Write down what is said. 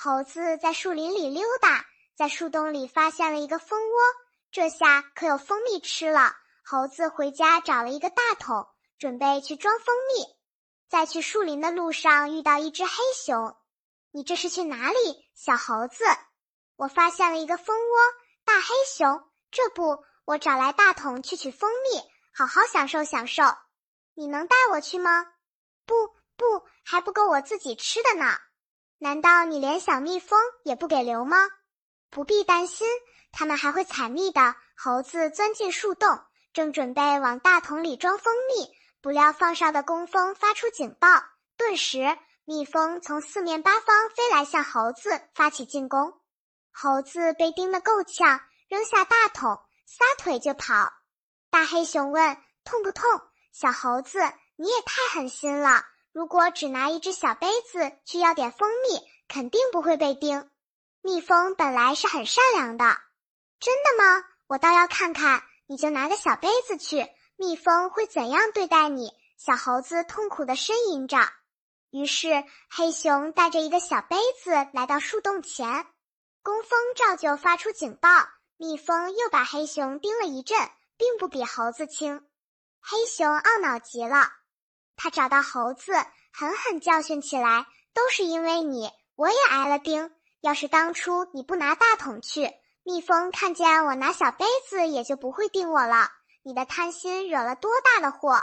猴子在树林里溜达，在树洞里发现了一个蜂窝，这下可有蜂蜜吃了。猴子回家找了一个大桶，准备去装蜂蜜。在去树林的路上，遇到一只黑熊。你这是去哪里，小猴子？我发现了一个蜂窝。大黑熊，这不，我找来大桶去取蜂蜜，好好享受享受。你能带我去吗？不不，还不够我自己吃的呢。难道你连小蜜蜂也不给留吗？不必担心，它们还会采蜜的。猴子钻进树洞，正准备往大桶里装蜂蜜，不料放哨的工蜂发出警报，顿时蜜蜂从四面八方飞来，向猴子发起进攻。猴子被叮得够呛，扔下大桶，撒腿就跑。大黑熊问：“痛不痛？”小猴子，你也太狠心了。如果只拿一只小杯子去要点蜂蜜，肯定不会被叮。蜜蜂本来是很善良的，真的吗？我倒要看看。你就拿个小杯子去，蜜蜂会怎样对待你？小猴子痛苦地呻吟着。于是黑熊带着一个小杯子来到树洞前，工蜂照旧发出警报，蜜蜂又把黑熊叮了一阵，并不比猴子轻。黑熊懊恼极了。他找到猴子，狠狠教训起来。都是因为你，我也挨了钉。要是当初你不拿大桶去，蜜蜂看见我拿小杯子，也就不会叮我了。你的贪心惹了多大的祸！